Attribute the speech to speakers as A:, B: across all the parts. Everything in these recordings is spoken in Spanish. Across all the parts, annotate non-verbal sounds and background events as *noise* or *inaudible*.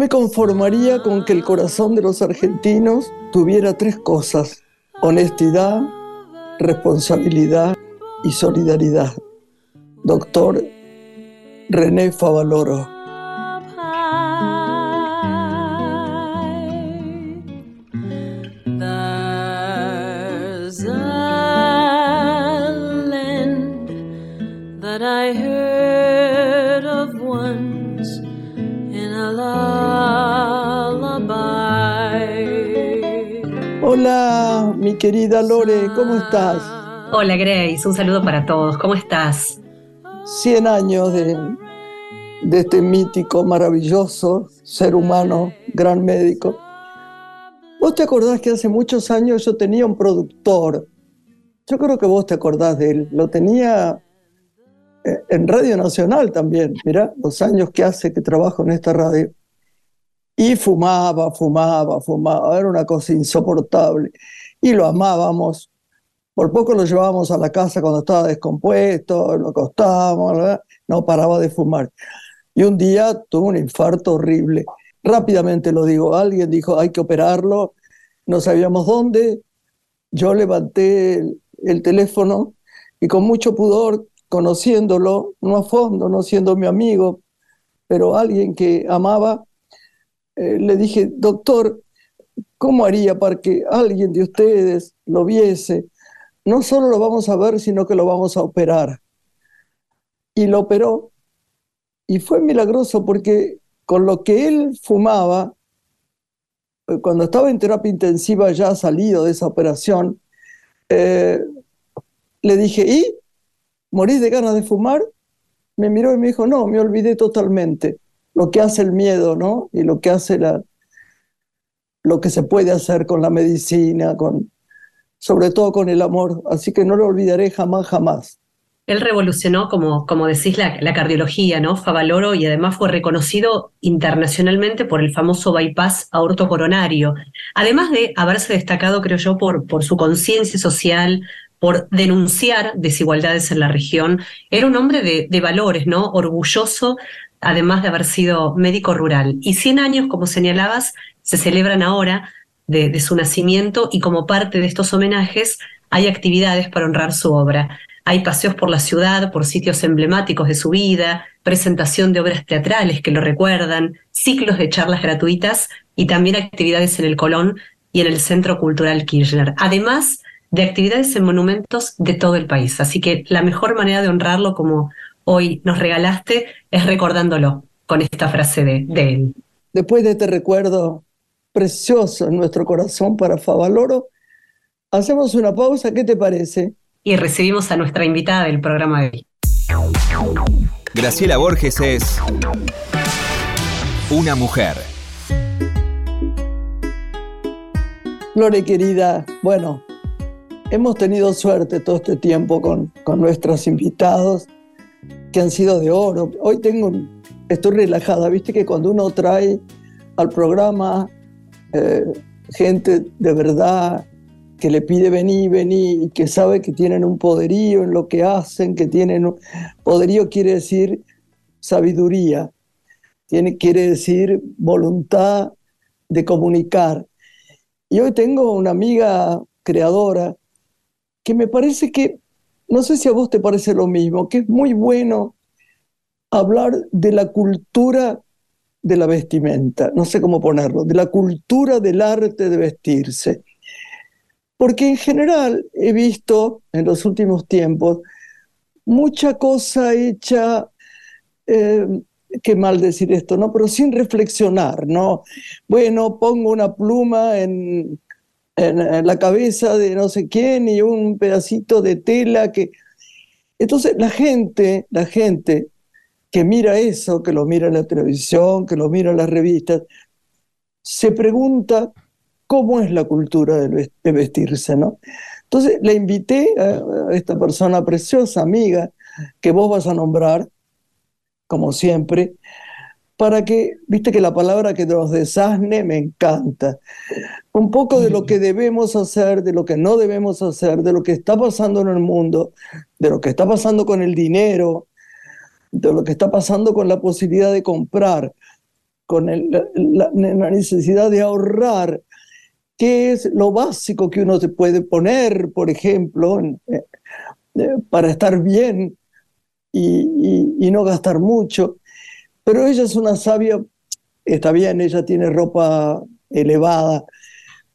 A: Me conformaría con que el corazón de los argentinos tuviera tres cosas, honestidad, responsabilidad y solidaridad. Doctor René Favaloro. ¿Cómo estás?
B: Hola Grace, un saludo para todos, ¿cómo estás?
A: 100 años de, de este mítico, maravilloso ser humano, gran médico. ¿Vos te acordás que hace muchos años yo tenía un productor? Yo creo que vos te acordás de él. Lo tenía eh, en Radio Nacional también. Mirá los años que hace que trabajo en esta radio. Y fumaba, fumaba, fumaba. Era una cosa insoportable. Y lo amábamos. Por poco lo llevábamos a la casa cuando estaba descompuesto, lo acostábamos, no paraba de fumar. Y un día tuvo un infarto horrible. Rápidamente lo digo, alguien dijo, hay que operarlo, no sabíamos dónde. Yo levanté el, el teléfono y con mucho pudor, conociéndolo, no a fondo, no siendo mi amigo, pero alguien que amaba, eh, le dije, doctor, ¿cómo haría para que alguien de ustedes lo viese? No solo lo vamos a ver, sino que lo vamos a operar. Y lo operó. Y fue milagroso porque con lo que él fumaba, eh, cuando estaba en terapia intensiva ya salido de esa operación, eh, le dije, ¿y? ¿Morís de ganas de fumar? Me miró y me dijo, no, me olvidé totalmente lo que hace el miedo, ¿no? Y lo que hace la, lo que se puede hacer con la medicina, con, sobre todo con el amor. Así que no lo olvidaré jamás, jamás.
B: Él revolucionó, como, como decís, la, la, cardiología, ¿no? Favaloro, y además fue reconocido internacionalmente por el famoso bypass aorto coronario. Además de haberse destacado, creo yo, por, por su conciencia social, por denunciar desigualdades en la región. Era un hombre de, de valores, ¿no? Orgulloso además de haber sido médico rural. Y 100 años, como señalabas, se celebran ahora de, de, su nacimiento y como parte de estos homenajes hay actividades para honrar su obra. Hay paseos por la ciudad, por sitios emblemáticos de su vida, presentación de obras teatrales que lo recuerdan, ciclos de charlas gratuitas y también actividades en el Colón y en el Centro Cultural Kirchner. Además de actividades en monumentos de todo el país. Así que la mejor manera de honrarlo como hoy nos regalaste es recordándolo con esta frase de, él.
A: Después de este recuerdo precioso en nuestro corazón para Favaloro, hacemos una pausa, ¿qué te parece?
B: Y recibimos a nuestra invitada del programa de hoy.
C: Graciela Borges es una mujer.
A: Lore querida, bueno, hemos tenido suerte todo este tiempo con, con nuestros invitados que han sido de oro. Hoy tengo, estoy relajada, viste que cuando uno trae al programa eh, gente de verdad que le pide venir, venir, y que sabe que tienen un poderío en lo que hacen, que tienen un poderío quiere decir sabiduría, tiene, quiere decir voluntad de comunicar. Y hoy tengo una amiga creadora que me parece que no sé si a vos te parece lo mismo, que es muy bueno hablar de la cultura de la vestimenta, no sé cómo ponerlo, de la cultura del arte de vestirse. Porque en general he visto en los últimos tiempos mucha cosa hecha, eh, qué mal decir esto, ¿no? Pero sin reflexionar, ¿no? Bueno, pongo una pluma en, en, la cabeza de no sé quién y un pedacito de tela que... Entonces la gente, la gente que mira eso, que lo mira en la televisión, que lo mira en las revistas, se pregunta cómo es la cultura de vestirse, ¿no? Entonces le invité a esta persona preciosa, amiga, que vos vas a nombrar, como siempre, para que, viste que la palabra que nos desasne me encanta. Un poco de lo que debemos hacer, de lo que no debemos hacer, de lo que está pasando en el mundo, de lo que está pasando con el dinero, de lo que está pasando con la posibilidad de comprar, con la, necesidad de ahorrar, qué es lo básico que uno se puede poner, por ejemplo, eh, eh, para estar bien y, no gastar mucho. Pero ella es una sabia, está bien, ella tiene ropa elevada,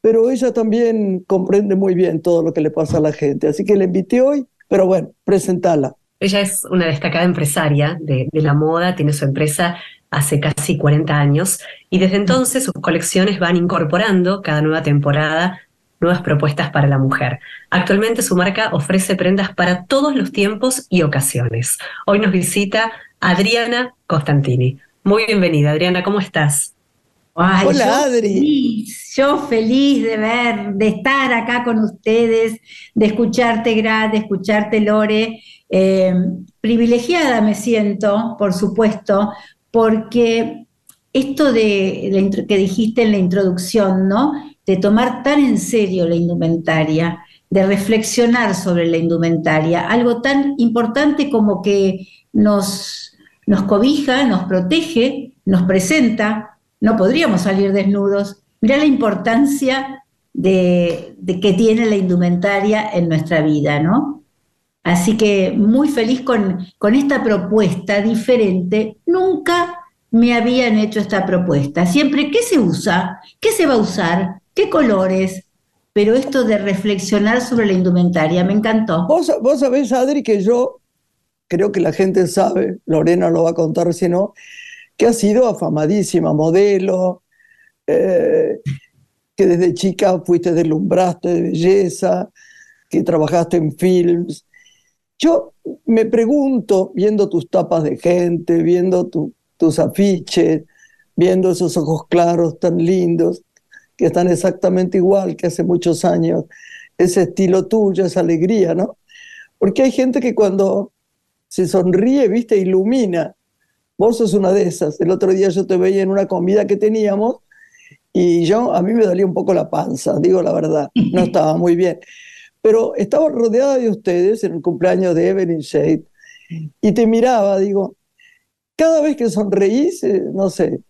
A: pero ella también comprende muy bien todo lo que le pasa a la gente. Así que la invité hoy, pero bueno, presentala.
B: Ella es una destacada empresaria de, la moda, tiene su empresa hace casi 40 años y desde entonces sus colecciones van incorporando cada nueva temporada nuevas propuestas para la mujer. Actualmente su marca ofrece prendas para todos los tiempos y ocasiones. Hoy nos visita Adriana Costantini. Muy bienvenida, Adriana, ¿cómo estás?
C: Hola, Adri. yo feliz de ver, de estar acá con ustedes, de escucharte, Gra, de escucharte, Lore. Eh, privilegiada me siento, por supuesto, porque esto de, que dijiste en la introducción, ¿no? De tomar tan en serio la indumentaria, de reflexionar sobre la indumentaria, algo tan importante como que nos, nos cobija, nos protege, nos presenta, no podríamos salir desnudos. Mirá la importancia de, que tiene la indumentaria en nuestra vida, ¿no? Así que muy feliz con, con esta propuesta diferente. Nunca me habían hecho esta propuesta. Siempre, ¿qué se usa? ¿Qué se va a usar? ¿Qué colores? Pero esto de reflexionar sobre la indumentaria me encantó.
A: Vos, vos sabés, Adri, que yo creo que la gente sabe, Lorena lo va a contar si no, que ha sido afamadísima modelo, eh, que desde chica fuiste deslumbraste de belleza, que trabajaste en films, yo me pregunto, viendo tus tapas de gente, viendo tus afiches, viendo esos ojos claros tan lindos, que están exactamente igual que hace muchos años, ese estilo tuyo, esa alegría, ¿no? Porque hay gente que cuando se sonríe, viste, ilumina. Vos sos una de esas. El otro día yo te veía en una comida que teníamos y yo, a mí me dolía un poco la panza, digo la verdad, no *laughs* estaba muy bien pero estaba rodeada de ustedes en el cumpleaños de Evelyn Shade y te miraba, digo, cada vez que sonreís, eh, no sé,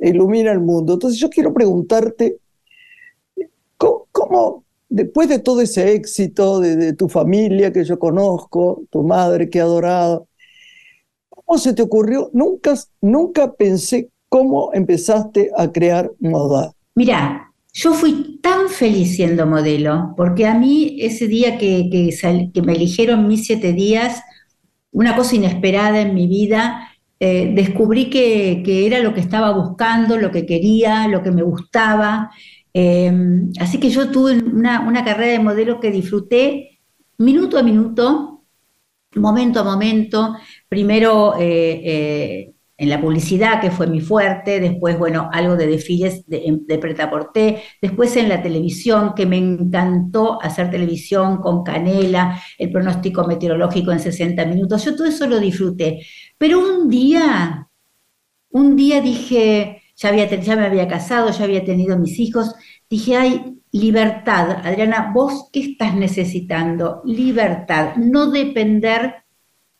A: ilumina el mundo. Entonces yo quiero preguntarte, ¿cómo, después de todo ese éxito de, tu familia que yo conozco, tu madre que he adorado, cómo se te ocurrió? Nunca, nunca pensé cómo empezaste a crear moda.
C: Mira, yo fui tan feliz siendo modelo, porque a mí ese día que, que, me eligieron mis siete días, una cosa inesperada en mi vida, eh, descubrí que, era lo que estaba buscando, lo que quería, lo que me gustaba. Em, así que yo tuve una, carrera de modelo que disfruté minuto a minuto, momento a momento. Primero eh, eh, en la publicidad, que fue mi fuerte, después, bueno, algo de desfiles de, de pretaporté, después en la televisión, que me encantó hacer televisión con Canela, el pronóstico meteorológico en 60 minutos, yo todo eso lo disfruté. Pero un día, un día dije, ya, había, ya me había casado, ya había tenido mis hijos, dije, ay, libertad, Adriana, vos qué estás necesitando? Libertad, no depender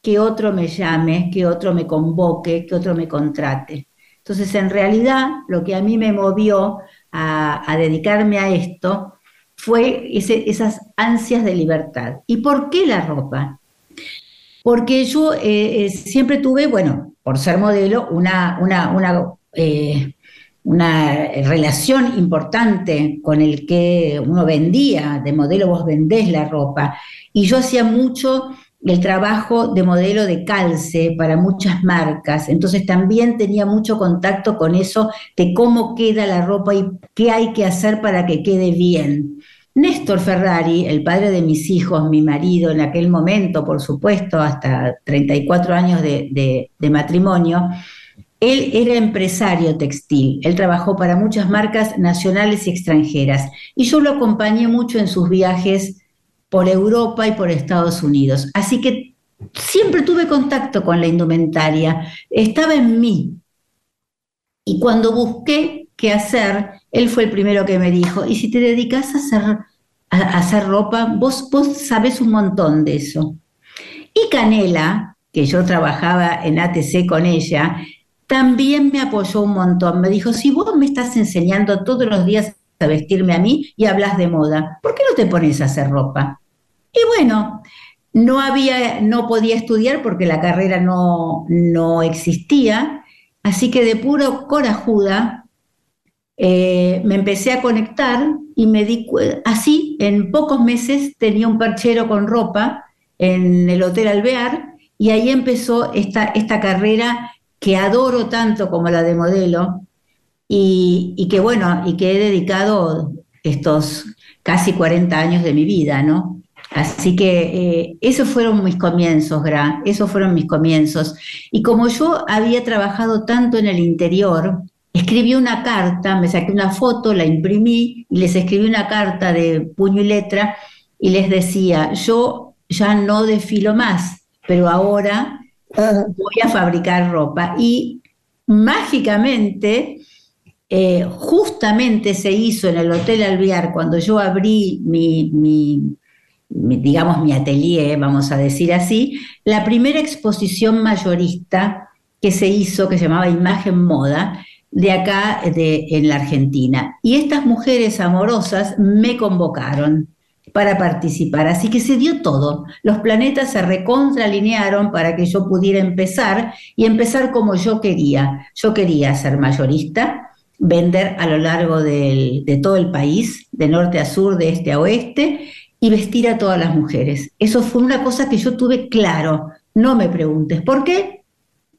C: que otro me llame, que otro me convoque, que otro me contrate. Entonces, en realidad, lo que a mí me movió a, dedicarme a esto fue esas ansias de libertad. ¿Y por qué la ropa? Porque yo eh, eh, siempre tuve, bueno, por ser modelo, una, eh, una relación importante con el que uno vendía, de modelo vos vendés la ropa. Y yo hacía mucho el trabajo de modelo de calce para muchas marcas, entonces también tenía mucho contacto con eso de cómo queda la ropa y qué hay que hacer para que quede bien. Néstor Ferrari, el padre de mis hijos, mi marido en aquel momento, por supuesto, hasta 34 años de, de matrimonio, él era empresario textil, él trabajó para muchas marcas nacionales y extranjeras. Y yo lo acompañé mucho en sus viajes por Europa y por Estados Unidos. Así que siempre tuve contacto con la indumentaria, estaba en mí. Y cuando busqué qué hacer, él fue el primero que me dijo, y si te dedicas a hacer, a hacer ropa, vos, vos sabés un montón de eso. Y Canela, que yo trabajaba en ATC con ella, también me apoyó un montón. Me dijo, si vos me estás enseñando todos los días a vestirme a mí y hablas de moda, ¿por qué no te pones a hacer ropa? Y bueno, no había, no podía estudiar porque la carrera no, no existía, así que de puro corajuda eh, me empecé a conectar y me di así en pocos meses tenía un perchero con ropa en el Hotel Alvear y ahí empezó esta, esta carrera que adoro tanto como la de modelo y, y que bueno, y que he dedicado estos casi 40 años de mi vida, ¿no? Así que eh, esos fueron mis comienzos, Gra, esos fueron mis comienzos. Y como yo había trabajado tanto en el interior, escribí una carta, me saqué una foto, la imprimí y les escribí una carta de puño y letra y les decía, yo ya no desfilo más, pero ahora voy a fabricar ropa. Y mágicamente, eh, justamente se hizo en el Hotel Alvear, cuando yo abrí mi digamos, mi atelier, vamos a decir así, la primera exposición mayorista que se hizo, que se llamaba Imagen Moda, de acá de, en la Argentina. Y estas mujeres amorosas me convocaron para participar. Así que se dio todo. Los planetas se recontralinearon para que yo pudiera empezar y empezar como yo quería. Yo quería ser mayorista, vender a lo largo de todo el país, de norte a sur, de este a oeste, y vestir a todas las mujeres. Eso fue una cosa que yo tuve claro. No me preguntes por qué.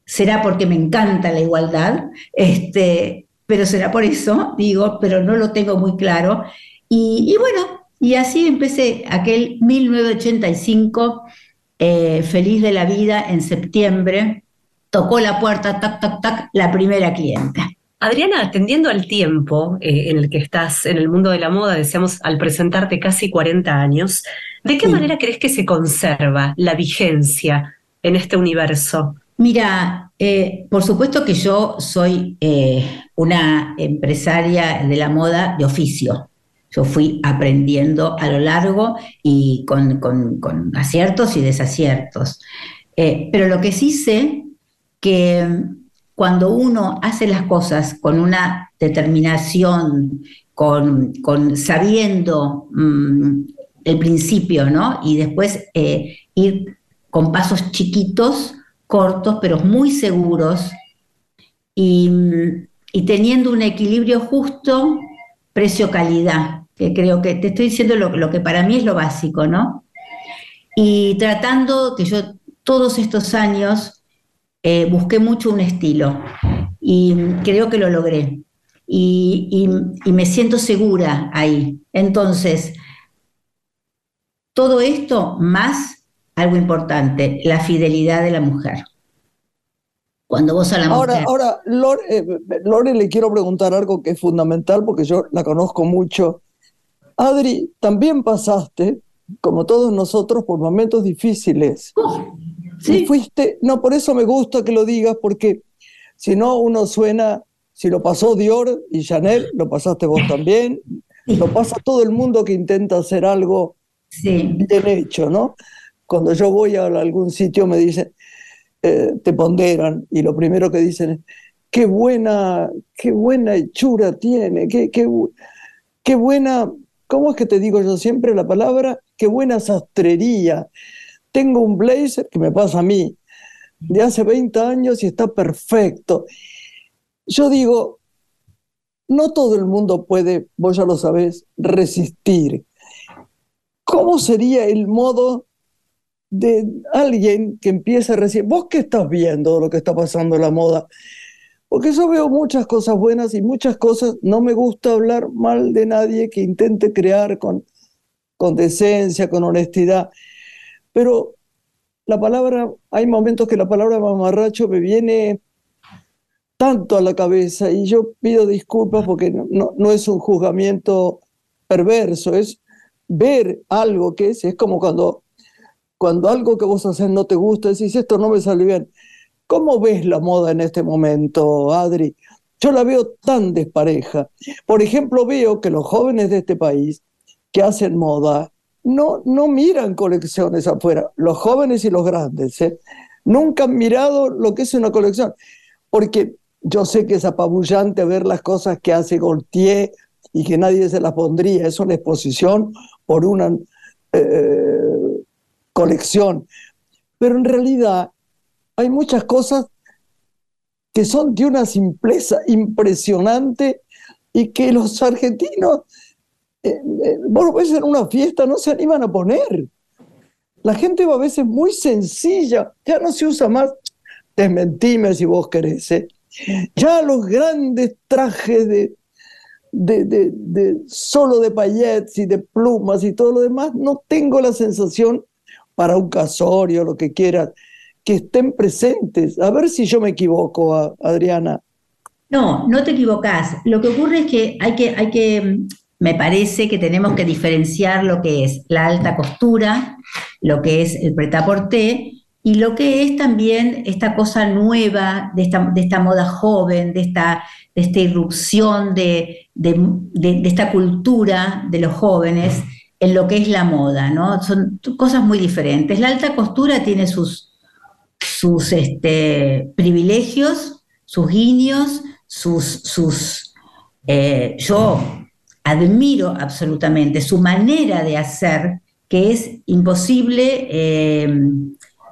C: Será porque me encanta la igualdad, este, pero será por eso, digo, pero no lo tengo muy claro. Y, bueno, y así empecé aquel 1985, eh, feliz de la vida, en septiembre, tocó la puerta, tac, tac, tac, la primera clienta.
B: Adriana, atendiendo al tiempo eh, en el que estás en el mundo de la moda, decíamos al presentarte casi 40 años, ¿de qué manera crees que se conserva la vigencia en este universo?
C: Mira, eh, por supuesto que yo soy eh, una empresaria de la moda de oficio. Yo fui aprendiendo a lo largo y con, con aciertos y desaciertos. pero lo que sí sé que cuando uno hace las cosas con una determinación, con, sabiendo mm, el principio, ¿no? Y después eh, ir con pasos chiquitos, cortos, pero muy seguros, y, teniendo un equilibrio justo, precio-calidad, que creo que te estoy diciendo lo que para mí es lo básico, ¿no? Y tratando que yo todos estos años eh, busqué mucho un estilo y creo que lo logré. Y, me siento segura ahí. Entonces, todo esto más algo importante, la fidelidad de la mujer. Cuando vos a la
A: ahora,
C: mujer...
A: Ahora, Lore, eh, Lore, le quiero preguntar algo que es fundamental porque yo la conozco mucho. Adri, también pasaste, como todos nosotros, por momentos difíciles. ¿Sí? fuiste, no, por eso me gusta que lo digas, porque si no uno suena, si lo pasó Dior y Chanel, lo pasaste vos también, lo pasa todo el mundo que intenta hacer algo sí. bien hecho, ¿no? Cuando yo voy a algún sitio me dicen, eh, te ponderan y lo primero que dicen es, qué buena, qué buena hechura tiene, qué, qué, qué buena, ¿cómo es que te digo yo siempre la palabra? Qué buena sastrería tengo un blazer que me pasa a mí de hace 20 años y está perfecto. Yo digo, no todo el mundo puede, vos ya lo sabés, resistir. ¿Cómo sería el modo de alguien que empieza a resistir? ¿Vos qué estás viendo lo que está pasando en la moda? Porque yo veo muchas cosas buenas y muchas cosas, no me gusta hablar mal de nadie que intente crear con, con decencia, con honestidad. Pero la palabra, hay momentos que la palabra mamarracho me viene tanto a la cabeza y yo pido disculpas porque no, no, es un juzgamiento perverso, es ver algo que es, es como cuando, cuando algo que vos haces no te gusta, decís esto no me sale bien. ¿Cómo ves la moda en este momento, Adri? Yo la veo tan despareja. Por ejemplo, veo que los jóvenes de este país que hacen moda no, no miran colecciones afuera, los jóvenes y los grandes, ¿eh? nunca han mirado lo que es una colección, porque yo sé que es apabullante ver las cosas que hace Gaultier y que nadie se las pondría. Es una exposición por una eh, colección. Pero en realidad hay muchas cosas que son de una simpleza impresionante y que los argentinos, eh, eh, vos ves en una fiesta, no se animan a poner. La gente va a veces muy sencilla, ya no se usa más, desmentime si vos querés, ¿eh? ya los grandes trajes de, solo de paillettes y de plumas y todo lo demás, no tengo la sensación para un casorio, lo que quieras, que estén presentes. A ver si yo me equivoco, Adriana.
C: No, no te equivocas. Lo que ocurre es que hay que, hay que, me parece que tenemos que diferenciar lo que es la alta costura, lo que es el pretaporté y lo que es también esta cosa nueva, de esta, de esta moda joven, de esta, de esta irrupción de, de, esta cultura de los jóvenes en lo que es la moda, ¿no? Son cosas muy diferentes. La alta costura tiene sus, sus este, privilegios, sus guiños, sus... sus eh, yo admiro absolutamente su manera de hacer, que es imposible, eh,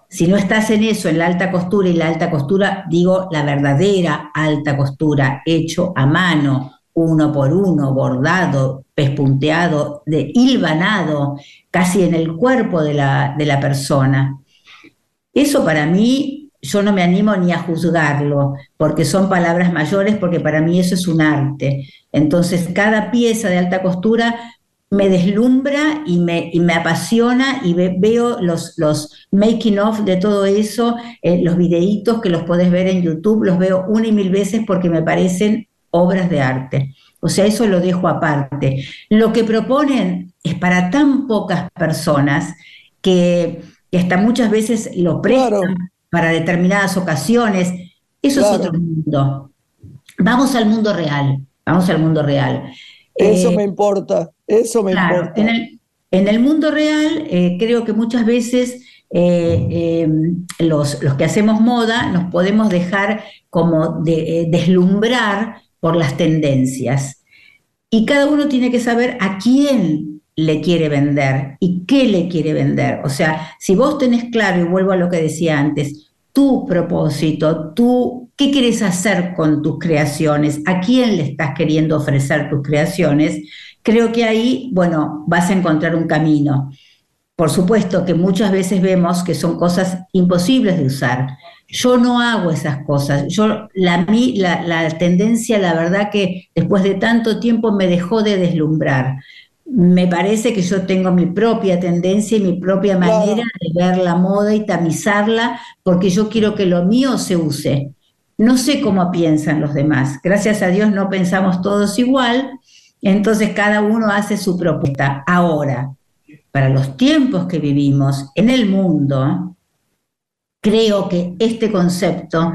C: si no estás en eso, en la alta costura, y la alta costura, digo, la verdadera alta costura, hecho a mano, uno por uno, bordado, pespunteado, de hilvanado, casi en el cuerpo de la, de la persona. Eso para mí, yo no me animo ni a juzgarlo, porque son palabras mayores, porque para mí eso es un arte. Entonces, cada pieza de alta costura me deslumbra y me, me apasiona y veo los, los making of de todo eso, eh, los videitos que los podés ver en YouTube, los veo una y mil veces porque me parecen obras de arte. O sea, eso lo dejo aparte. Lo que proponen es para tan pocas personas que y hasta muchas veces lo prestan para determinadas ocasiones. Eso es otro mundo. Vamos al mundo real, vamos al mundo real.
A: Eso eh, me importa, eso me importa.
C: En el, mundo real, eh, creo que muchas veces eh, los, los, que hacemos moda nos podemos dejar como de, deslumbrar por las tendencias. Y cada uno tiene que saber a quién le quiere vender y qué le quiere vender. O sea, si vos tenés claro, y vuelvo a lo que decía antes, tu propósito, tú, qué quieres hacer con tus creaciones, a quién le estás queriendo ofrecer tus creaciones, creo que ahí, bueno, vas a encontrar un camino. Por supuesto que muchas veces vemos que son cosas imposibles de usar. Yo no hago esas cosas. Yo, la, la, la tendencia, la verdad que después de tanto tiempo me dejó de deslumbrar me parece que yo tengo mi propia tendencia y mi propia manera de ver la moda y tamizarla, porque yo quiero que lo mío se use. No sé cómo piensan los demás. Gracias a Dios no pensamos todos igual, entonces cada uno hace su propuesta. Ahora, para los tiempos que vivimos en el mundo, creo que este concepto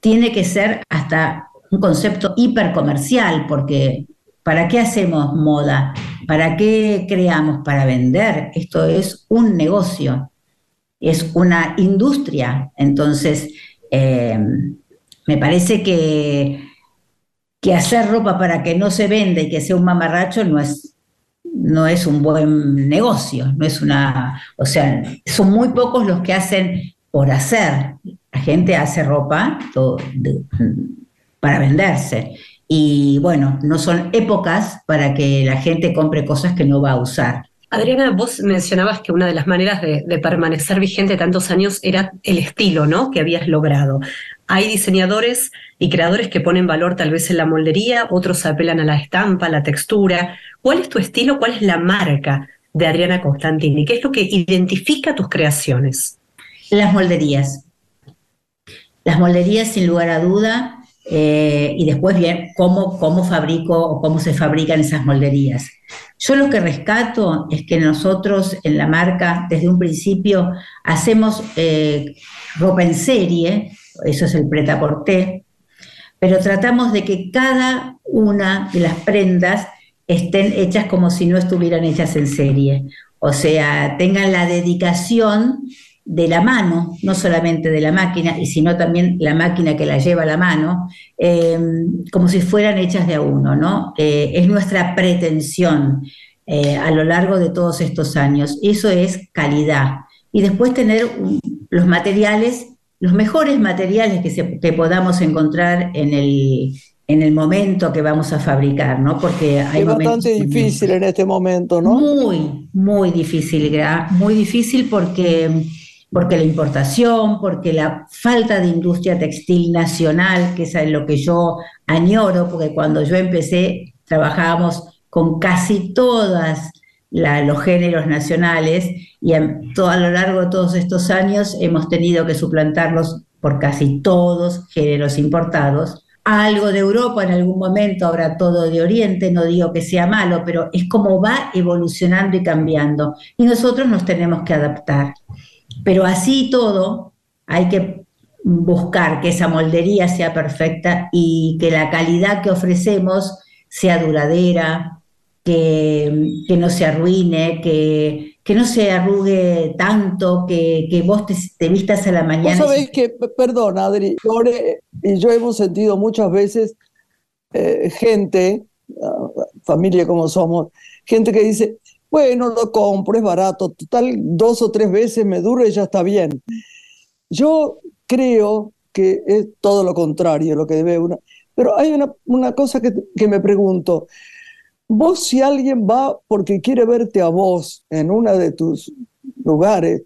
C: tiene que ser hasta un concepto hipercomercial, porque ¿Para qué hacemos moda? ¿Para qué creamos? Para vender. Esto es un negocio, es una industria. Entonces, eh, me parece que, que hacer ropa para que no se venda y que sea un mamarracho no es, no es un buen negocio, no es una, o sea, son muy pocos los que hacen por hacer. La gente hace ropa para venderse y bueno, no son épocas para que la gente compre cosas que no va a usar.
B: Adriana, vos mencionabas que una de las maneras de, permanecer vigente tantos años era el estilo, ¿no? Que habías logrado. Hay diseñadores y creadores que ponen valor tal vez en la moldería, otros apelan a la estampa, a la textura. ¿Cuál es tu estilo? ¿Cuál es la marca de Adriana Constantini? ¿Qué es lo que identifica tus creaciones?
C: Las molderías. Las molderías, sin lugar a duda, eh, y después bien cómo, cómo fabrico cómo se fabrican esas molderías. Yo lo que rescato es que nosotros en la marca desde un principio hacemos eh, ropa en serie, eso es el pret pero tratamos de que cada una de las prendas estén hechas como si no estuvieran hechas en serie. O sea, tengan la dedicación de la mano, no solamente de la máquina, y sino también la máquina que la lleva a la mano, eh, como si fueran hechas de a uno, ¿no? Eh, es nuestra pretensión eh, a lo largo de todos estos años. Eso es calidad. Y después tener los materiales, los mejores materiales que, que podamos encontrar en el, en el momento que vamos a fabricar, ¿no?
A: Porque hay es bastante difícil en este momento, ¿no?
C: Muy, muy difícil, muy difícil porque, porque la importación, porque la falta de industria textil nacional, que es lo que yo añoro, porque cuando yo empecé trabajábamos con casi todas los géneros nacionales y a, todo, a lo largo de todos estos años hemos tenido que suplantarlos por casi todos géneros importados algo de Europa en algún momento, habrá todo de Oriente, no digo que sea malo, pero es como va evolucionando y cambiando. Y nosotros nos tenemos que adaptar. Pero así todo, hay que buscar que esa moldería sea perfecta y que la calidad que ofrecemos sea duradera, que, que no se arruine, que, que no se arrugue tanto, que, que vos te, vistas a la mañana.
A: Vos sabés que, perdón, Adri, y yo hemos sentido muchas veces eh, gente, ah, familia como somos, gente que dice, bueno, lo compro, es barato, total, dos o tres veces me dura y ya está bien. Yo creo que es todo lo contrario, lo que debe. Pero hay una, una cosa que, que me pregunto. Vos si alguien va porque quiere verte a vos en una de tus lugares,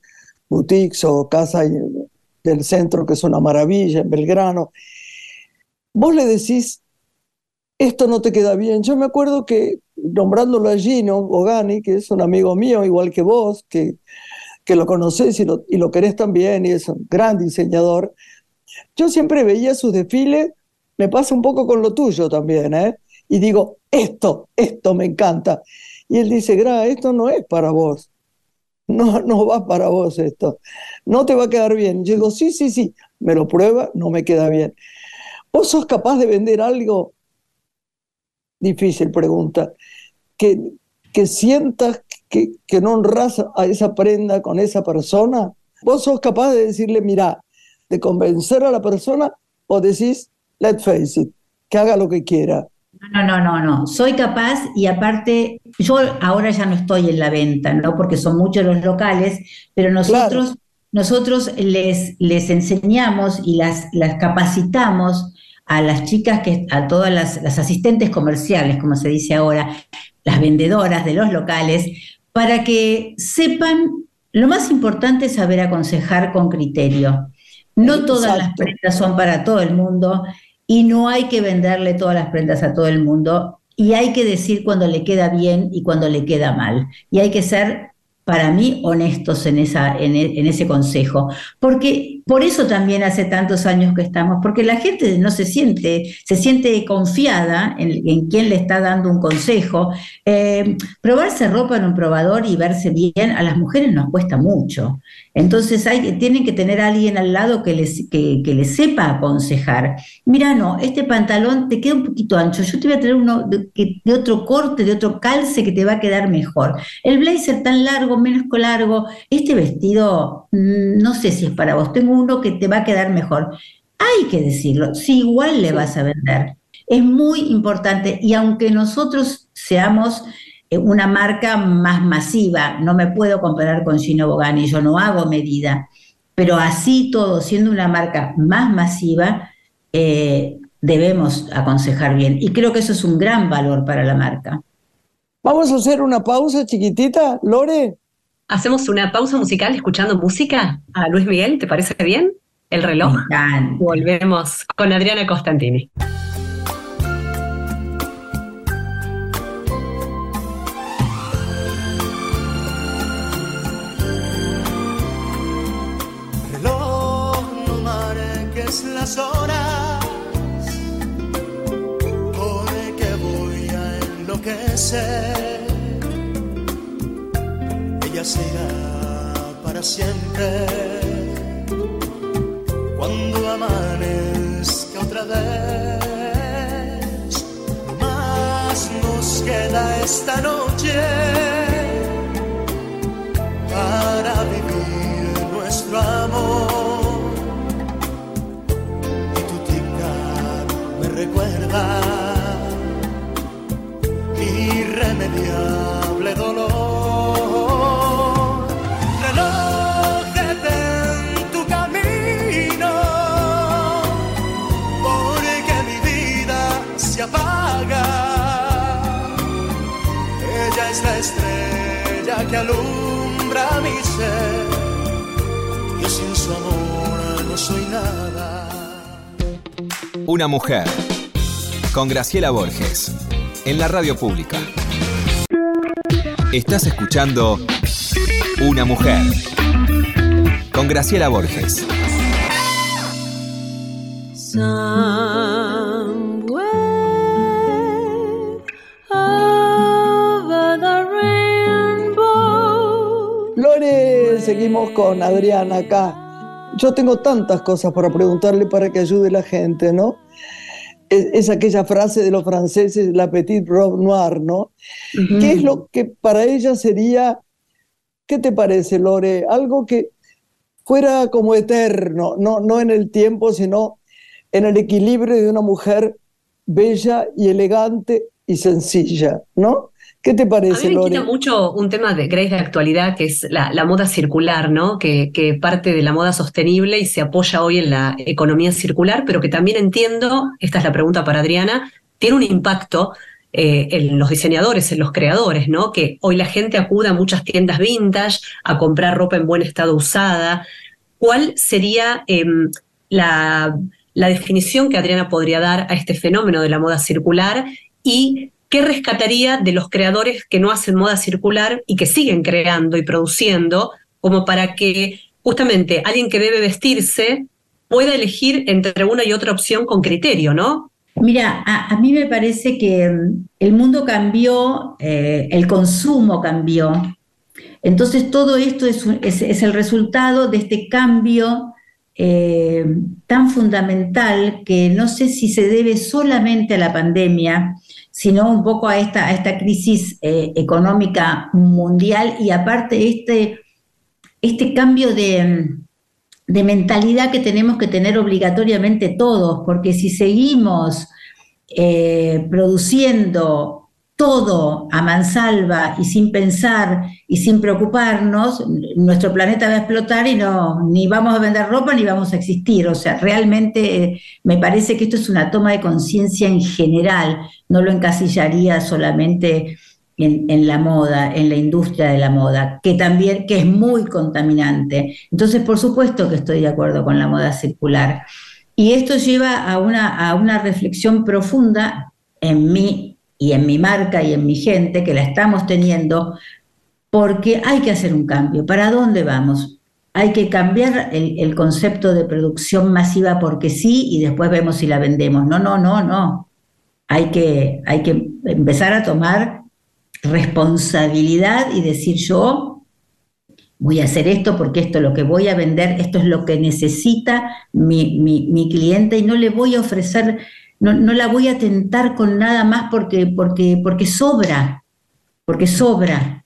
A: boutiques o casa del centro, que es una maravilla, en Belgrano, vos le decís, esto no te queda bien. Yo me acuerdo que nombrándolo a Gino Gogani, que es un amigo mío, igual que vos, que, que lo conocés y lo, y lo querés también, y es un gran diseñador, yo siempre veía sus desfiles, me pasa un poco con lo tuyo también, ¿eh? y digo, esto, esto me encanta. Y él dice, Gra, esto no es para vos. No, no va para vos esto. No te va a quedar bien. Yo digo, sí, sí, sí. Me lo prueba, no me queda bien. ¿Vos sos capaz de vender algo? Difícil pregunta. Que, que sientas que, que no honras a esa prenda con esa persona. ¿Vos sos capaz de decirle, mira, de convencer a la persona o decís, let's face it, que haga lo que quiera?
C: No, no, no, no. Soy capaz y aparte, yo ahora ya no estoy en la venta, ¿no? Porque son muchos los locales, pero nosotros, nosotros les, les enseñamos y las, las capacitamos a las chicas, que, a todas las, las asistentes comerciales, como se dice ahora, las vendedoras de los locales, para que sepan, lo más importante es saber aconsejar con criterio. No todas las prendas son para todo el mundo y no hay que venderle todas las prendas a todo el mundo y hay que decir cuando le queda bien y cuando le queda mal. Y hay que ser para mí honestos en, esa, en, en, ese consejo, porque por eso también hace tantos años que estamos, porque la gente no se siente, se siente confiada en, en quién le está dando un consejo. Eh, probarse ropa en un probador y verse bien a las mujeres nos cuesta mucho. Entonces hay, tienen que tener a alguien al lado que les, que, que sepa aconsejar. Mira, no, este pantalón te queda un poquito ancho, yo te voy a traer uno de otro corte, de otro calce que te va a quedar mejor. El blazer tan largo, menos largo, este vestido mm, no sé si es para vos, tengo uno que te va a quedar mejor. Hay que decirlo, si igual le vas a vender. Es muy importante y aunque nosotros seamos eh, una marca más masiva, no me puedo comparar con Gino Bogani, yo no hago medida, pero así todo, siendo una marca más masiva, eh, debemos aconsejar bien. Y creo que eso es un gran valor para la marca.
A: Vamos a hacer una pausa chiquitita, Lore.
B: Hacemos una pausa musical escuchando música a Luis Miguel, ¿te parece bien? El reloj. Volvemos con Adriana Costantini.
D: Reloj, no marques las horas, porque voy a enloquecer será para siempre. Cuando amanezca otra vez, más nos queda esta noche para vivir nuestro amor. Y tu tic me recuerda irremediable dolor. Que alumbra mi ser. Yo sin su amor no soy nada.
E: Una mujer. Con Graciela Borges. En la radio pública. Estás escuchando Una mujer. Con Graciela Borges.
A: Seguimos con Adriana acá. Yo tengo tantas cosas para preguntarle para que ayude la gente, ¿no? Es, aquella frase de los franceses, la petite robe noire, ¿no? ¿Qué es lo que para ella sería, qué te parece, Lore? Algo que fuera como eterno, no, no en el tiempo, sino en el equilibrio de una mujer bella y elegante y sencilla, ¿no? ¿Qué te parece,
B: A mí me quita mucho un tema de Grace de actualidad, que es la, moda circular, ¿no? Que, que, parte de la moda sostenible y se apoya hoy en la economía circular, pero que también entiendo, esta es la pregunta para Adriana, tiene un impacto eh, en los diseñadores, en los creadores, ¿no? Que hoy la gente acude a muchas tiendas vintage a comprar ropa en buen estado usada. ¿Cuál sería em, la, la definición que Adriana podría dar a este fenómeno de la moda circular y ¿Qué rescataría de los creadores que no hacen moda circular y que siguen creando y produciendo, como para que justamente alguien que debe vestirse pueda elegir entre una y otra opción con criterio, ¿no?
C: Mira, a, mí me parece que mm, el mundo cambió, eh, el consumo cambió. Entonces todo esto es, el resultado de este cambio eh, tan fundamental que no sé si se debe solamente a la pandemia, sino un poco a esta, a esta crisis eh, económica mundial y aparte este, este cambio de, mentalidad que tenemos que tener obligatoriamente todos, porque si seguimos eh, produciendo todo a mansalva y sin pensar y sin preocuparnos, nuestro planeta va a explotar y no, ni vamos a vender ropa ni vamos a existir. O sea, realmente eh, me parece que esto es una toma de conciencia en general, no lo encasillaría solamente en, la moda, en la industria de la moda, que también que es muy contaminante. Entonces, por supuesto que estoy de acuerdo con la moda circular. Y esto lleva a una, a una reflexión profunda en mí y en mi marca y en mi gente, que la estamos teniendo, porque hay que hacer un cambio. ¿Para dónde vamos? Hay que cambiar el, concepto de producción masiva porque sí y después vemos si la vendemos. No, no, no, no. Hay que, hay que empezar a tomar responsabilidad y decir yo voy a hacer esto porque esto es lo que voy a vender, esto es lo que necesita mi, mi cliente y no le voy a ofrecer no, la voy a tentar con nada más porque, porque, porque sobra, porque sobra.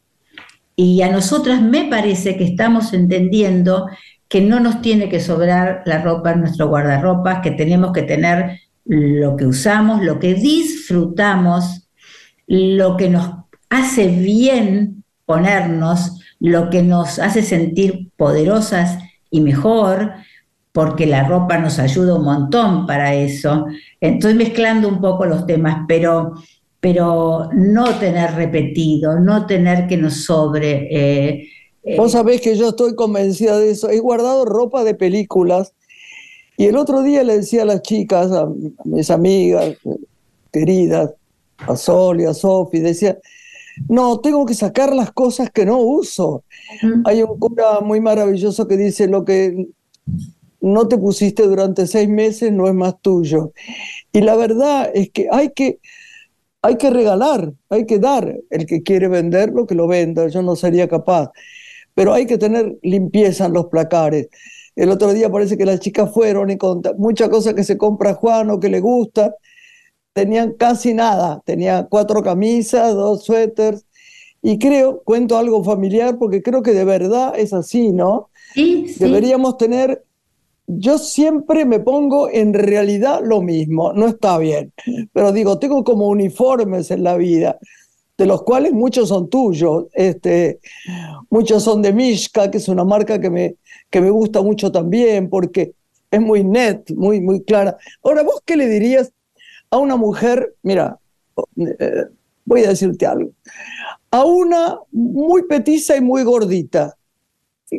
C: Y a nosotras me parece que estamos entendiendo que no nos tiene que sobrar la ropa en nuestro guardarropa, que tenemos que tener lo que usamos, lo que disfrutamos, lo que nos hace bien ponernos, lo que nos hace sentir poderosas y mejor, porque la ropa nos ayuda un montón para eso. Estoy mezclando un poco los temas, pero, pero no tener repetido, no tener que nos sobre.
A: Eh, eh. Vos sabés que yo estoy convencida de eso. He guardado ropa de películas y el otro día le decía a las chicas, a, mis amigas queridas, a Sol y a Sofi, decía, no, tengo que sacar las cosas que no uso. Hay un cura muy maravilloso que dice, lo que no te pusiste durante seis meses, no es más tuyo. Y la verdad es que hay que, hay que regalar, hay que dar. El que quiere venderlo, que lo venda, yo no sería capaz. Pero hay que tener limpieza en los placares. El otro día parece que las chicas fueron y con muchas cosas que se compra Juan o que le gusta, tenían casi nada. Tenía cuatro camisas, dos suéteres. Y creo, cuento algo familiar, porque creo que de verdad es así, ¿no? Sí, sí. Deberíamos tener yo siempre me pongo en realidad lo mismo, no está bien, pero digo, tengo como uniformes en la vida, de los cuales muchos son tuyos, este, muchos son de Mishka, que es una marca que me, que me gusta mucho también, porque es muy net, muy, muy clara. Ahora, ¿vos qué le dirías a una mujer? Mira, eh, voy a decirte algo. A una muy petiza y muy gordita,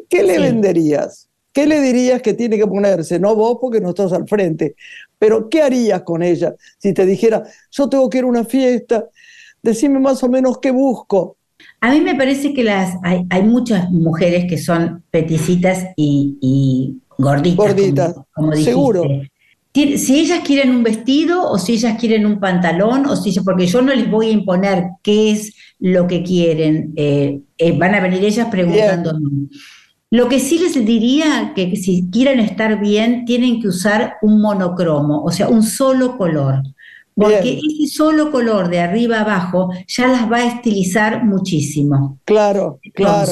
A: ¿qué le venderías? ¿Qué le dirías que tiene que ponerse? No vos porque no estás al frente, pero ¿qué harías con ella si te dijera, yo tengo que ir a una fiesta? Decime más o menos qué busco.
C: A mí me parece que las, hay, muchas mujeres que son peticitas y, gorditas.
A: Gorditas, como, seguro.
C: Si ellas quieren un vestido o si ellas quieren un pantalón, o si porque yo no les voy a imponer qué es lo que quieren, eh, eh, van a venir ellas preguntándome. Lo que sí les diría que si quieren estar bien, tienen que usar un monocromo, o sea, un solo color porque ese solo color de arriba abajo ya las va a estilizar muchísimo.
A: Claro, claro.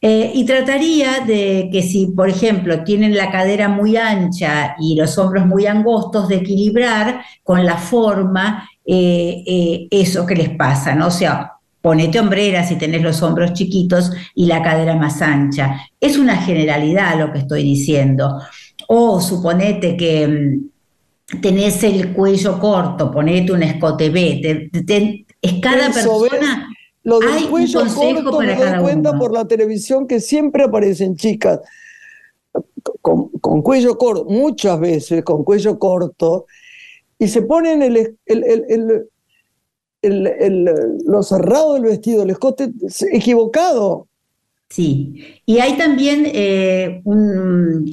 C: Eh, y trataría de que si, por ejemplo, tienen la cadera muy ancha y los hombros muy angostos, de equilibrar con la forma eh, eh, eso que les pasa, ¿no? O sea, ponete hombreras si tenés los hombros chiquitos y la cadera más ancha. Es una generalidad lo que estoy diciendo. O suponete que mm, tenés el cuello corto, ponete un escote B, es cada persona...
A: Lo del cuello corto me doy cuenta por la televisión que siempre aparecen chicas con, cuello corto, muchas veces con cuello corto, y se ponen el, el, lo cerrado del vestido, el escote equivocado.
C: Sí, y hay también eh, un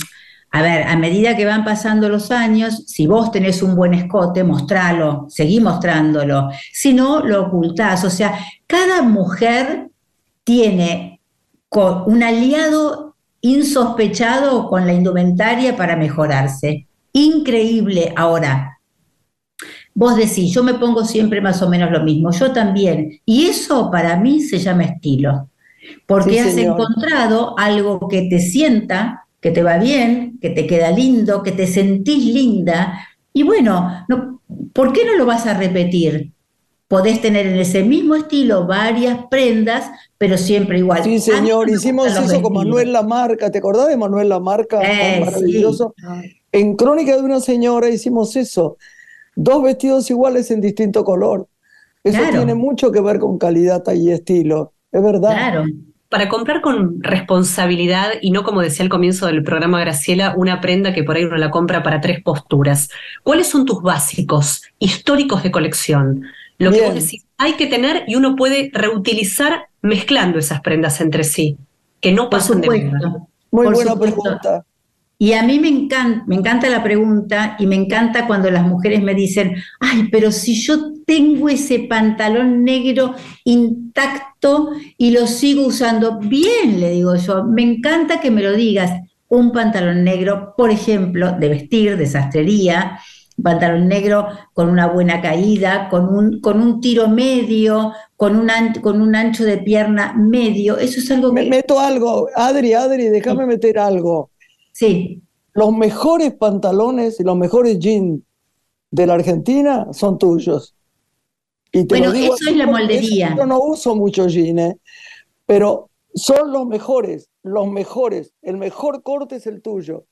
C: a ver, a medida que van pasando los años, si vos tenés un buen escote, mostralo, seguí mostrándolo. Si no, lo ocultás. O sea, cada mujer tiene un aliado insospechado con la indumentaria para mejorarse. Increíble. Ahora, vos decís, yo me pongo siempre más o menos lo mismo, yo también. Y eso para mí se llama estilo, porque has encontrado algo que te sienta, que te va bien, que te queda lindo, que te sentís linda. Y bueno, no, ¿por qué no lo vas a repetir? Podés tener en ese mismo estilo varias prendas, pero siempre igual.
A: Sí, señor, hicimos eso con Manuel Lamarca. ¿Te acordás de Manuel Lamarca? Eh, maravilloso. En Crónica de una señora hicimos eso. Dos vestidos iguales en distinto color. Eso tiene mucho que ver con calidad y estilo. Es verdad.
B: Claro para comprar con responsabilidad y no como decía al comienzo del programa Graciela, una prenda que por ahí uno la compra para tres posturas. ¿Cuáles son tus básicos históricos de colección? Lo que vos decís, hay que tener y uno puede reutilizar mezclando esas prendas entre sí, que no pasan de moda.
A: Muy buena pregunta.
C: Y a mí me encanta, me encanta la pregunta y me encanta cuando las mujeres me dicen, ay, pero si yo tengo ese pantalón negro intacto y lo sigo usando, bien, le digo yo, me encanta que me lo digas. Un pantalón negro, por ejemplo, de vestir, de sastrería, un pantalón negro con una buena caída, con un, con un tiro medio, con un, con un ancho de pierna medio. Eso es algo que...
A: Me meto algo, Adri, Adri, déjame meter algo.
C: Sí.
A: Los mejores pantalones y los mejores jeans de la Argentina son tuyos.
C: Y bueno, eso es la moldería.
A: Yo no uso mucho jeans, ¿eh? pero son los mejores, los mejores. El mejor corte es el tuyo.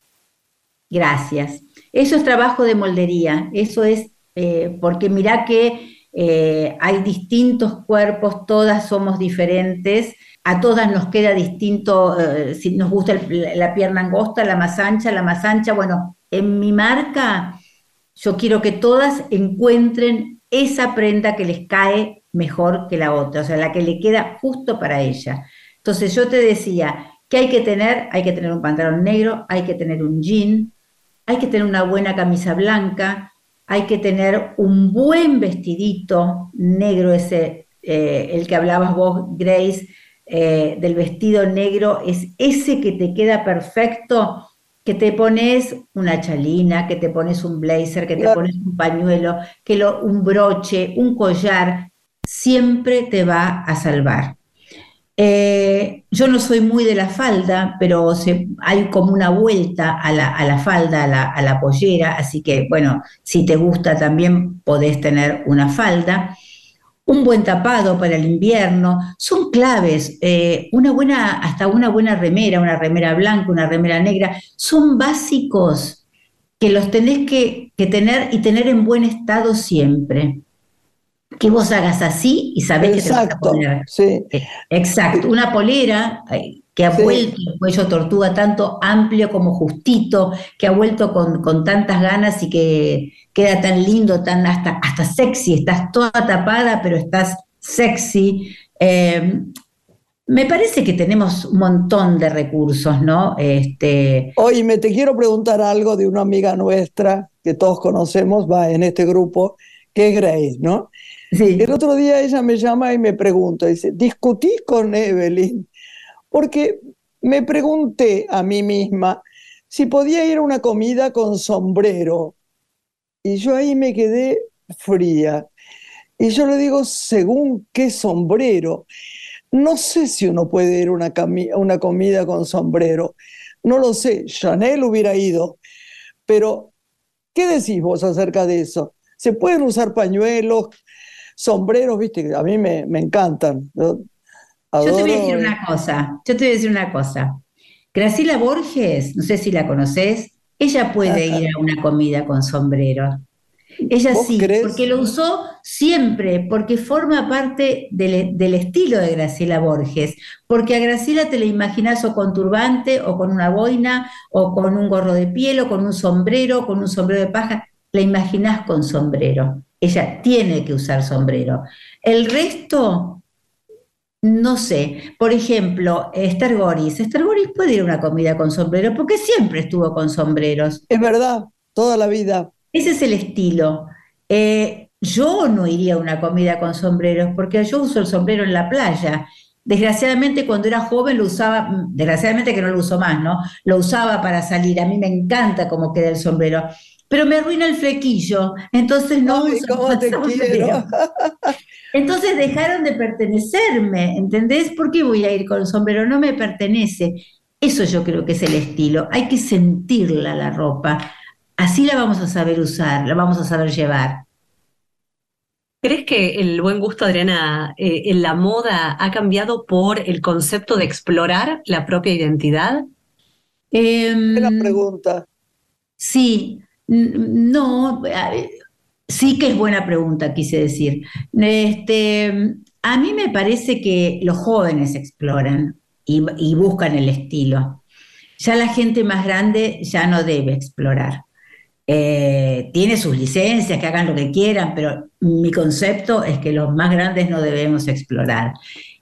C: Gracias. Eso es trabajo de moldería. Eso es eh, porque mirá que eh, hay distintos cuerpos, todas somos diferentes a todas nos queda distinto, eh, si nos gusta la pierna angosta, la más ancha, la más ancha. Bueno, en mi marca yo quiero que todas encuentren esa prenda que les cae mejor que la otra, o sea, la que le queda justo para ella. Entonces yo te decía, ¿qué hay que tener? Hay que tener un pantalón negro, hay que tener un jean, hay que tener una buena camisa blanca, hay que tener un buen vestidito negro ese, eh, el que hablabas vos, Grace, eh, del vestido negro es ese que te queda perfecto, que te pones una chalina, que te pones un blazer, que te pones un pañuelo, que lo, un broche, un collar, siempre te va a salvar. Eh, yo no soy muy de la falda, pero hay como una vuelta a la, falda, a la, pollera, así que bueno, si te gusta también podés tener una falda un buen tapado para el invierno, son claves. Eh, una buena, hasta una buena remera, una remera blanca, una remera negra, son básicos que los tenés que, tener y tener en buen estado siempre. Que vos hagas así y sabés que te vas a poner.
A: Sí.
C: Exacto, una polera eh, que ha vuelto el cuello tortuga tanto amplio como justito, que ha vuelto con, con, tantas ganas y que queda tan lindo, tan hasta, hasta sexy, estás toda tapada, pero estás sexy. Eh, me parece que tenemos un montón de recursos, ¿no? Este...
A: Oye, me te quiero preguntar algo de una amiga nuestra que todos conocemos, va en este grupo, que es Grace, ¿no? Sí. El otro día ella me llama y me pregunta, dice, discutí con Evelyn, porque me pregunté a mí misma si podía ir a una comida con sombrero. Y yo ahí me quedé fría. Y yo le digo, según qué sombrero. No sé si uno puede ir a una, una comida con sombrero. No lo sé. Chanel hubiera ido. Pero, ¿qué decís vos acerca de eso? ¿Se pueden usar pañuelos, sombreros? Viste, a mí me, me encantan.
C: Yo, te voy a decir una cosa. Yo te voy a decir una cosa. Graciela Borges, no sé si la conoces, ella puede ir a una comida con sombrero. Ella sí, porque lo usó siempre, porque forma parte del, estilo de Graciela Borges, porque a Graciela te la imaginas o con turbante, o con una boina, o con un gorro de piel, o con un sombrero, con un sombrero de paja, la imaginas con sombrero. Ella tiene que usar sombrero. El resto, no sé. Por ejemplo, Esther Goris. Esther Goris puede ir a una comida con sombrero porque siempre estuvo con sombreros.
A: Es verdad, toda la vida.
C: Ese es el estilo. Eh, yo no iría a una comida con sombreros porque yo uso el sombrero en la playa. Desgraciadamente cuando era joven lo usaba, desgraciadamente que no lo uso más, ¿no? Lo usaba para salir. A mí me encanta cómo queda el sombrero. Pero me arruina el flequillo, entonces no
A: uso *laughs* te quiero. *laughs*
C: Entonces dejaron de pertenecerme, ¿entendés? ¿Por qué voy a ir con el sombrero? No me pertenece. Eso yo creo que es el estilo. Hay que sentirla la ropa así la vamos a saber usar, la vamos a saber llevar.
B: ¿Crees que el buen gusto, Adriana, eh, en la moda ha cambiado por el concepto de explorar la propia identidad?
A: Eh, Buena pregunta.
C: Sí, no, sí que es buena pregunta, quise decir. Este, a mí me parece que los jóvenes exploran y buscan el estilo. Ya la gente más grande ya no debe explorar. Eh, tiene sus licencias, que hagan lo que quieran, pero mi concepto es que los más grandes no debemos explorar.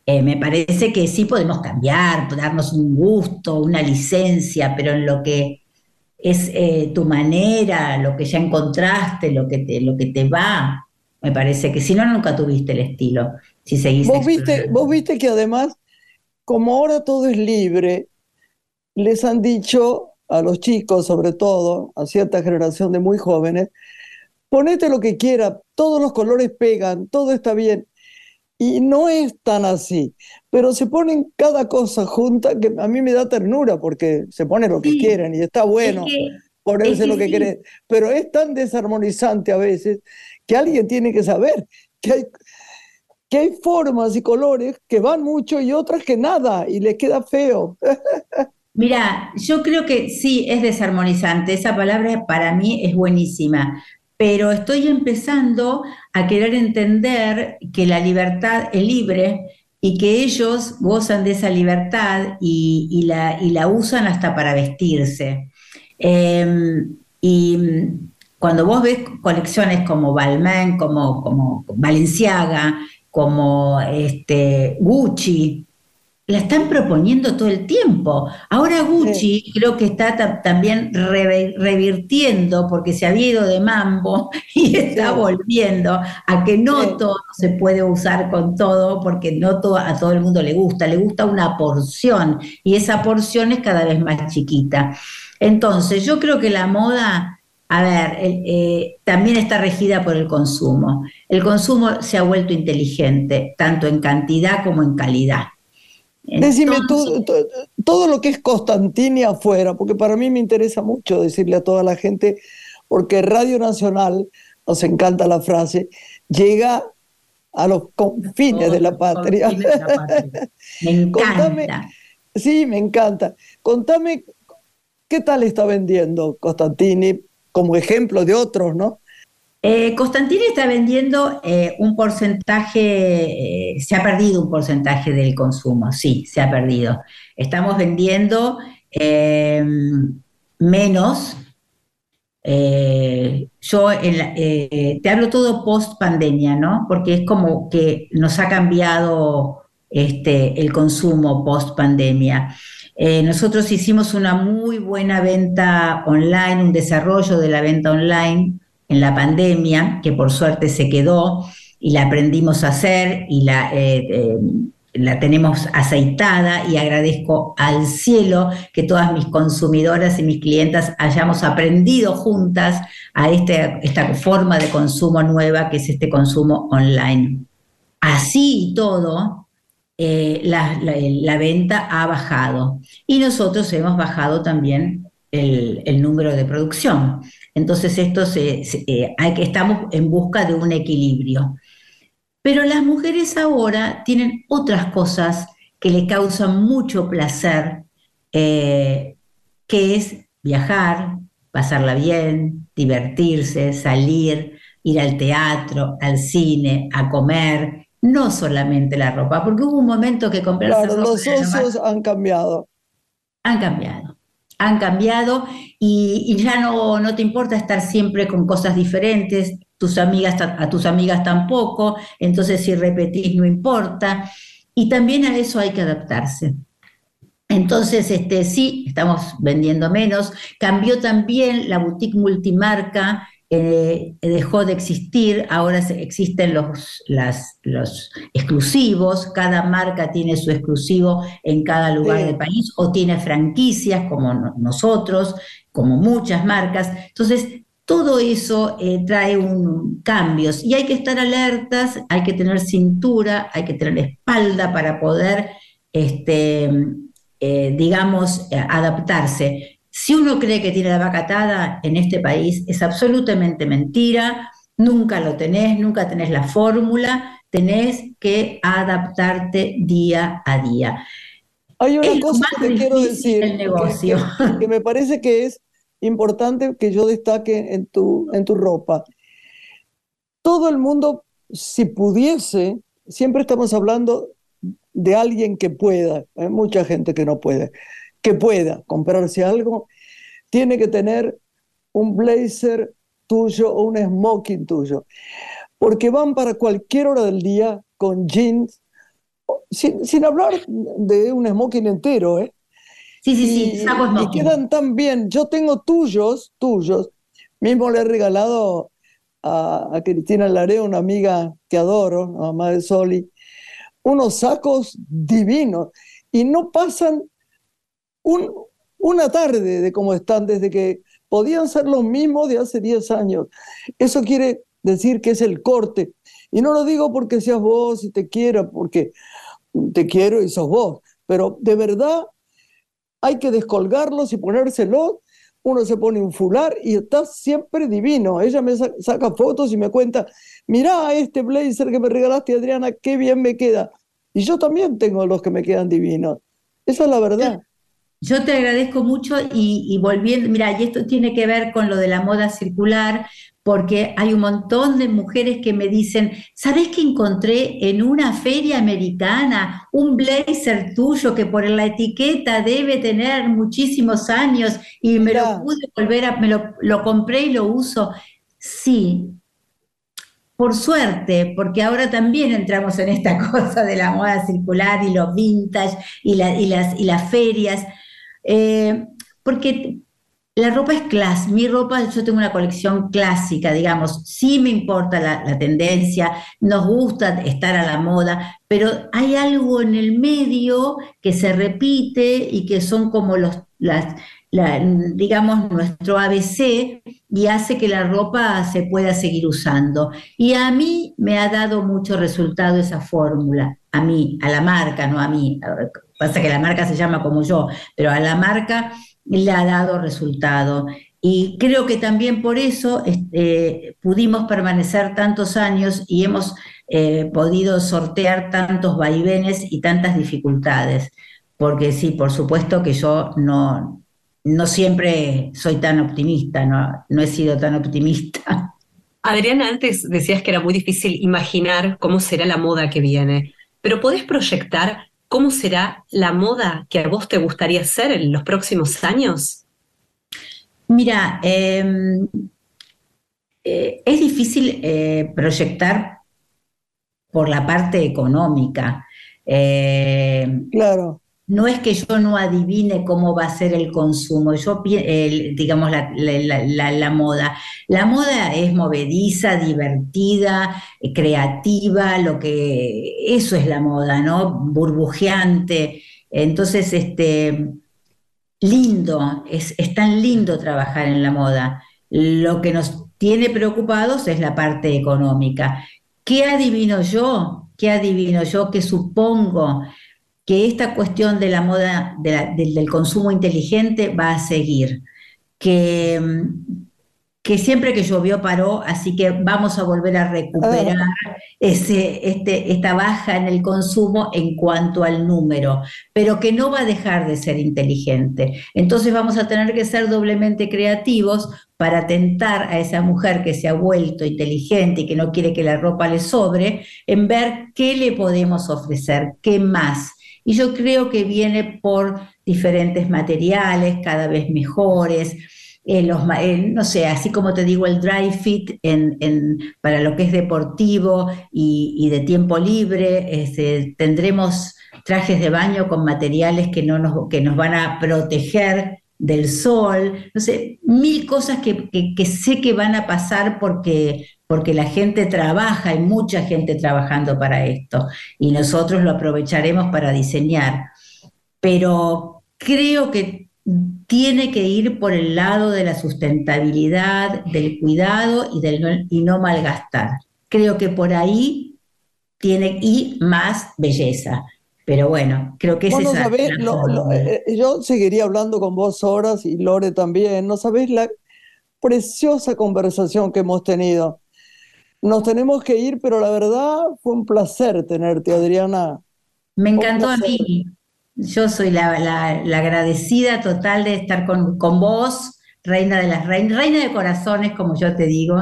C: Eh, me parece que sí podemos cambiar, darnos un gusto, una licencia, pero en lo que es eh, tu manera, lo que ya encontraste, lo que, te, lo que te va, me parece que si no, nunca tuviste el estilo. Si seguís
A: ¿Vos viste, vos viste que además, como ahora todo es libre, les han dicho a los chicos, sobre todo, a cierta generación de muy jóvenes, ponete lo que quiera, todos los colores pegan, todo está bien. Y no es tan así, pero se ponen cada cosa junta que a mí me da ternura porque se pone lo que quieren y está bueno ponerse lo que quieren, pero es tan desarmonizante a veces que alguien tiene que saber que hay, que hay formas y colores que van mucho y otras que nada y les queda feo. *laughs*
C: Mira, yo creo que sí, es desarmonizante. Esa palabra para mí es buenísima, pero estoy empezando a querer entender que la libertad es libre y que ellos gozan de esa libertad y, la, usan hasta para vestirse. Em, y cuando vos ves colecciones como Balmain, como, como Balenciaga, como este, Gucci, la están proponiendo todo el tiempo. Ahora Gucci creo que está también revirtiendo porque se había ido de mambo *laughs* y está volviendo a que no todo se puede usar con todo porque no todo, a todo el mundo le gusta, le gusta una porción y esa porción es cada vez más chiquita. Entonces yo creo que la moda, a ver, eh, también está regida por el consumo. El consumo se ha vuelto inteligente, tanto en cantidad como en calidad.
A: Decime todo, lo que es Constantini afuera, porque para mí me interesa mucho decirle a toda la gente, porque Radio Nacional, nos encanta la frase, llega a los confines de la patria.
C: Me *laughs* encanta.
A: sí, me encanta. Contame, ¿qué tal está vendiendo Constantini como ejemplo de otros, no?
C: Eh, está vendiendo eh, un porcentaje, eh, se ha perdido un porcentaje del consumo, sí, se ha perdido. Estamos vendiendo menos. yo te hablo todo post pandemia, ¿no? Porque es como que nos ha cambiado este, el consumo post pandemia. nosotros hicimos una muy buena venta online, un desarrollo de la venta online en la pandemia, que por suerte se quedó y la aprendimos a hacer y la, eh, eh, la tenemos aceitada y agradezco al cielo que todas mis consumidoras y mis clientas hayamos aprendido juntas a este, esta forma de consumo nueva que es este consumo online. Así y todo, eh, la, la, venta ha bajado y nosotros hemos bajado también el, el número de producción. Entonces, esto se, eh, hay que, estamos en busca de un equilibrio. Pero las mujeres ahora tienen otras cosas que le causan mucho placer, eh, que es viajar, pasarla bien, divertirse, salir, ir al teatro, al cine, a comer, no solamente la ropa, porque hubo un momento que comprarse
A: claro, los osos han cambiado.
C: Han cambiado han cambiado y, ya no, no, te importa estar siempre con cosas diferentes, tus amigas, a tus amigas tampoco, entonces si repetís no importa. Y también a eso hay que adaptarse. Entonces, este, sí, estamos vendiendo menos. Cambió también la boutique multimarca eh, dejó de existir, ahora existen los, los exclusivos, cada marca tiene su exclusivo en cada lugar del país o tiene franquicias como nosotros, como muchas marcas. Entonces, todo eso eh, trae un, cambios y hay que estar alertas, hay que tener cintura, hay que tener espalda para poder, este, eh, digamos, adaptarse. Si uno cree que tiene la vaca atada en este país, es absolutamente mentira, nunca lo tenés, nunca tenés la fórmula, tenés que adaptarte día a día.
A: Hay una cosa que quiero decir, negocio. Que, me parece que es importante que yo destaque en tu, en tu ropa. Todo el mundo, si pudiese, siempre estamos hablando de alguien que pueda, hay mucha gente que no puede que pueda comprarse algo, tiene que tener un blazer tuyo o un smoking tuyo, porque van para cualquier hora del día con jeans, sin, hablar de un smoking entero, ¿eh?
C: Sí, sí, sí,
A: y, y quedan tan bien. Yo tengo tuyos, tuyos. Mismo le he regalado a, a Cristina Lareo, una amiga que adoro, mamá de Soli, unos sacos divinos y no pasan una tarde de cómo están desde que podían ser los mismos de hace 10 años. Eso quiere decir que es el corte. Y no lo digo porque seas vos y te quiero, porque te quiero y sos vos, pero de verdad hay que descolgarlos y ponérselos. Uno se pone un fular y está siempre divino. Ella me saca fotos y me cuenta, mirá este blazer que me regalaste, Adriana, qué bien me queda. Y yo también tengo los que me quedan divinos. Esa es la verdad.
C: Yo te agradezco mucho y, volviendo, mira, y esto tiene que ver con lo de la moda circular, porque hay un montón de mujeres que me dicen, ¿sabes que encontré en una feria americana un blazer tuyo que por la etiqueta debe tener muchísimos años y me lo pude volver a, me lo, lo compré y lo uso? Sí, por suerte, porque ahora también entramos en esta *laughs* cosa de la moda circular y los vintage y, y, las, y las ferias. Eh, porque la ropa es clásica, mi ropa, yo tengo una colección clásica, digamos, sí me importa la, tendencia, nos gusta estar a la moda, pero hay algo en el medio que se repite y que son como los, las, digamos, nuestro ABC y hace que la ropa se pueda seguir usando. Y a mí me ha dado mucho resultado esa fórmula, a mí, a la marca, no a mí. Pasa que la marca se llama como yo, pero a la marca le ha dado resultado. Y creo que también por eso este, pudimos permanecer tantos años y hemos eh, podido sortear tantos vaivenes y tantas dificultades. Porque sí, por supuesto que yo no, no siempre soy tan optimista, no, no he sido tan optimista.
B: Adriana, antes decías que era muy difícil imaginar cómo será la moda que viene, pero ¿podés proyectar cómo será la moda que a vos te gustaría hacer en los próximos años?
C: Mira, em, eh, es difícil eh, proyectar por la parte económica.
A: Eh, claro
C: no es que yo no adivine cómo va a ser el consumo, yo digamos la, moda. La moda es movediza, divertida, eh, creativa, lo que eso es la moda, ¿no? Burbujeante. Entonces, este lindo, es, es tan lindo trabajar en la moda. Lo que nos tiene preocupados es la parte económica. ¿Qué adivino yo? ¿Qué adivino yo? ¿Qué supongo? Que esta cuestión de la moda, del, consumo inteligente va a seguir, que, que siempre que llovió paró, así que vamos a volver a recuperar ese, este, esta baja en el consumo en cuanto al número, pero que no va a dejar de ser inteligente. Entonces vamos a tener que ser doblemente creativos para tentar a esa mujer que se ha vuelto inteligente y que no quiere que la ropa le sobre, en ver qué le podemos ofrecer, qué más y yo creo que viene por diferentes materiales cada vez mejores. Eh, los, eh, no sé, así como te digo, el dry fit en, para lo que es deportivo y, de tiempo libre, este, tendremos trajes de baño con materiales que, no nos, que nos van a proteger del sol, no sé, mil cosas que, que, sé que van a pasar porque porque la gente trabaja, hay mucha gente trabajando para esto y nosotros lo aprovecharemos para diseñar. Pero creo que tiene que ir por el lado de la sustentabilidad, del cuidado y, del no, y no malgastar. Creo que por ahí tiene y más belleza. Pero bueno, creo que es esa.
A: eh, yo seguiría hablando con vos horas y Lore también. No sabés la preciosa conversación que hemos tenido. Nos tenemos que ir, pero la verdad fue un placer tenerte, Adriana.
C: Me encantó a mí. Yo soy la, agradecida total de estar con, con vos, reina de las reinas, reina de corazones, como yo te digo,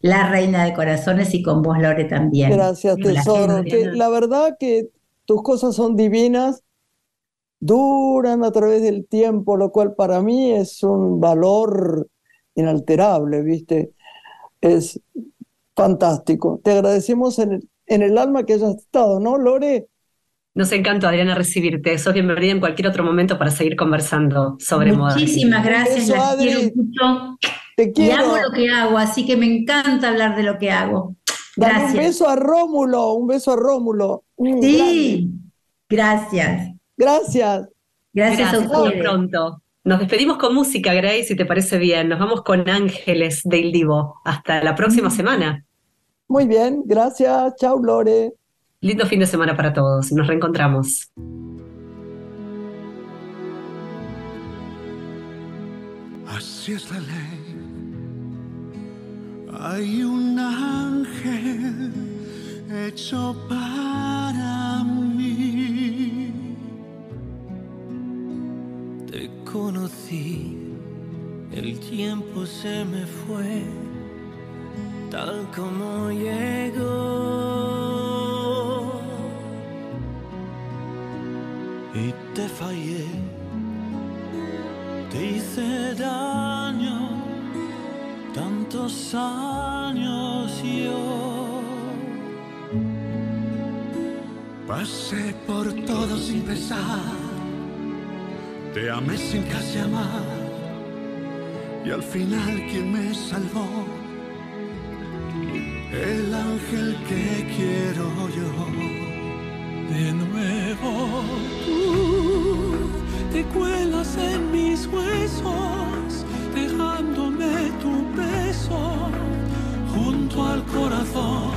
C: la reina de corazones y con vos, Lore, también.
A: Gracias, tesoro. la verdad que tus cosas son divinas, duran a través del tiempo, lo cual para mí es un valor inalterable, ¿viste? Es fantástico. Te agradecemos en el, en el alma que hayas estado, ¿no, Lore?
B: Nos encanta, Adriana, recibirte. Sos bienvenida en cualquier otro momento para seguir conversando sobre
C: moda. Muchísimas gracias, quiero mucho. Te quiero. Y hago lo que hago, así que me encanta hablar de lo que hago. Gracias.
A: un beso a Rómulo, un beso a Rómulo.
C: Sí, gracias.
A: Gracias.
B: Gracias, a ustedes. pronto. Nos despedimos con música, Grace, si te parece bien. Nos vamos con Ángeles del Divo. Hasta la próxima semana.
A: Muy bien, gracias. Chao, Lore.
B: Lindo fin de semana para todos. Nos reencontramos.
D: Así es la ley. Hay un ángel hecho para mí. Te conocí, el tiempo se me fue tal como llegó. Y te fallé, te hice daño, tantos años yo. Pasé por todo sin pesar, te amé sin casi amar, y al final quien me salvó el ángel que quiero yo. De nuevo tú te cuelas en mis huesos, dejándome tu beso junto al corazón.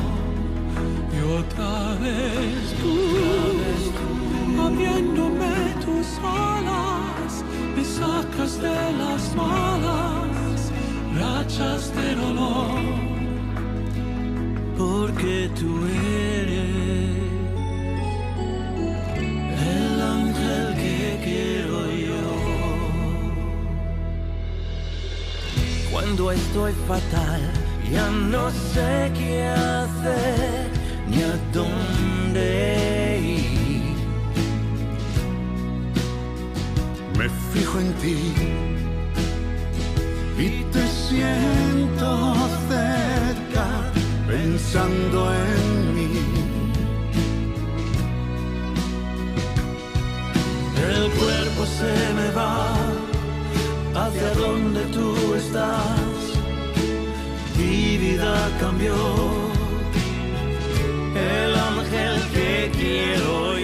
D: Y otra vez tú, abriéndome tus alas, me sacas de las malas rachas de dolor porque tú eres el ángel que quiero yo. Cuando estoy fatal
F: Ya no sé qué hacer ni a dónde ir.
G: Me fijo en ti y te siento pensando en mí.
F: El cuerpo se me va hacia donde tú estás. Mi vida cambió. El ángel que quiero